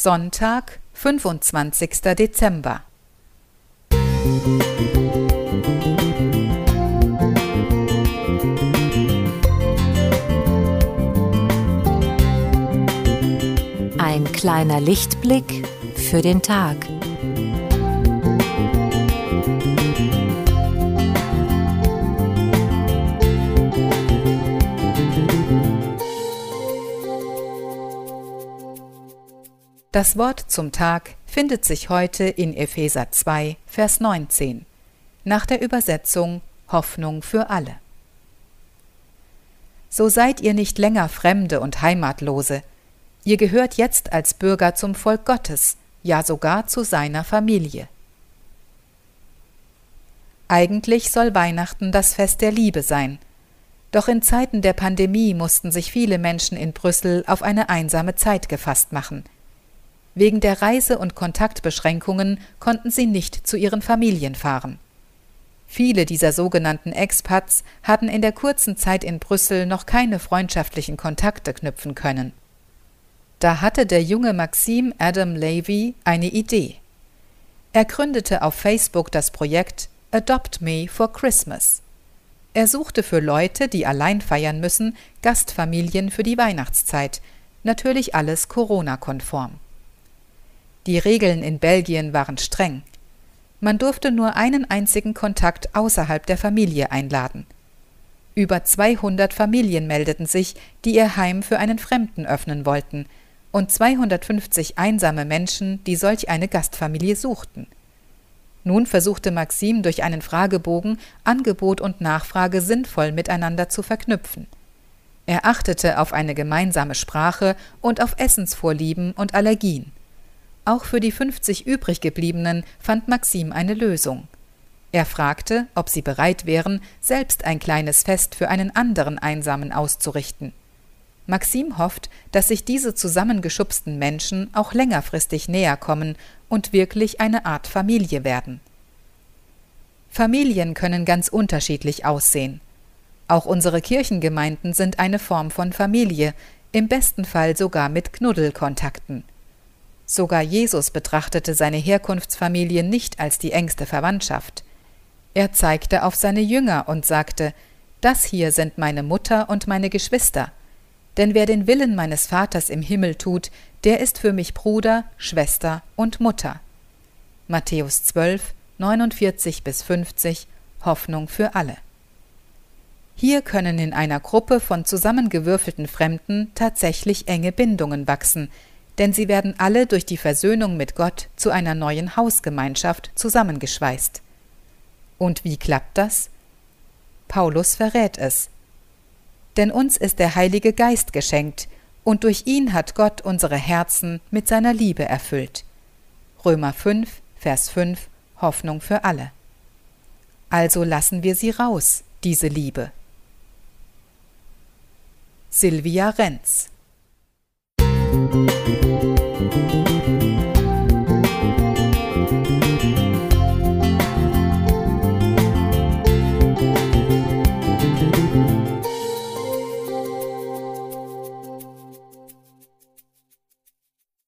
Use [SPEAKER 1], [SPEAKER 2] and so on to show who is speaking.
[SPEAKER 1] Sonntag, 25. Dezember.
[SPEAKER 2] Ein kleiner Lichtblick für den Tag.
[SPEAKER 1] Das Wort zum Tag findet sich heute in Epheser 2, Vers 19, nach der Übersetzung Hoffnung für alle. So seid ihr nicht länger Fremde und Heimatlose, ihr gehört jetzt als Bürger zum Volk Gottes, ja sogar zu seiner Familie. Eigentlich soll Weihnachten das Fest der Liebe sein, doch in Zeiten der Pandemie mussten sich viele Menschen in Brüssel auf eine einsame Zeit gefasst machen – Wegen der Reise- und Kontaktbeschränkungen konnten sie nicht zu ihren Familien fahren. Viele dieser sogenannten Expats hatten in der kurzen Zeit in Brüssel noch keine freundschaftlichen Kontakte knüpfen können. Da hatte der junge Maxim Adam Levy eine Idee. Er gründete auf Facebook das Projekt Adopt Me for Christmas. Er suchte für Leute, die allein feiern müssen, Gastfamilien für die Weihnachtszeit, natürlich alles Corona-konform. Die Regeln in Belgien waren streng. Man durfte nur einen einzigen Kontakt außerhalb der Familie einladen. Über 200 Familien meldeten sich, die ihr Heim für einen Fremden öffnen wollten, und 250 einsame Menschen, die solch eine Gastfamilie suchten. Nun versuchte Maxim durch einen Fragebogen Angebot und Nachfrage sinnvoll miteinander zu verknüpfen. Er achtete auf eine gemeinsame Sprache und auf Essensvorlieben und Allergien. Auch für die 50 übrig gebliebenen fand Maxim eine Lösung. Er fragte, ob sie bereit wären, selbst ein kleines Fest für einen anderen Einsamen auszurichten. Maxim hofft, dass sich diese zusammengeschubsten Menschen auch längerfristig näher kommen und wirklich eine Art Familie werden. Familien können ganz unterschiedlich aussehen. Auch unsere Kirchengemeinden sind eine Form von Familie, im besten Fall sogar mit Knuddelkontakten. Sogar Jesus betrachtete seine Herkunftsfamilie nicht als die engste Verwandtschaft. Er zeigte auf seine Jünger und sagte, Das hier sind meine Mutter und meine Geschwister. Denn wer den Willen meines Vaters im Himmel tut, der ist für mich Bruder, Schwester und Mutter. Matthäus 12, 49 bis 50 Hoffnung für alle. Hier können in einer Gruppe von zusammengewürfelten Fremden tatsächlich enge Bindungen wachsen, denn sie werden alle durch die Versöhnung mit Gott zu einer neuen Hausgemeinschaft zusammengeschweißt. Und wie klappt das? Paulus verrät es. Denn uns ist der Heilige Geist geschenkt, und durch ihn hat Gott unsere Herzen mit seiner Liebe erfüllt. Römer 5, Vers 5 Hoffnung für alle. Also lassen wir sie raus, diese Liebe. Silvia Renz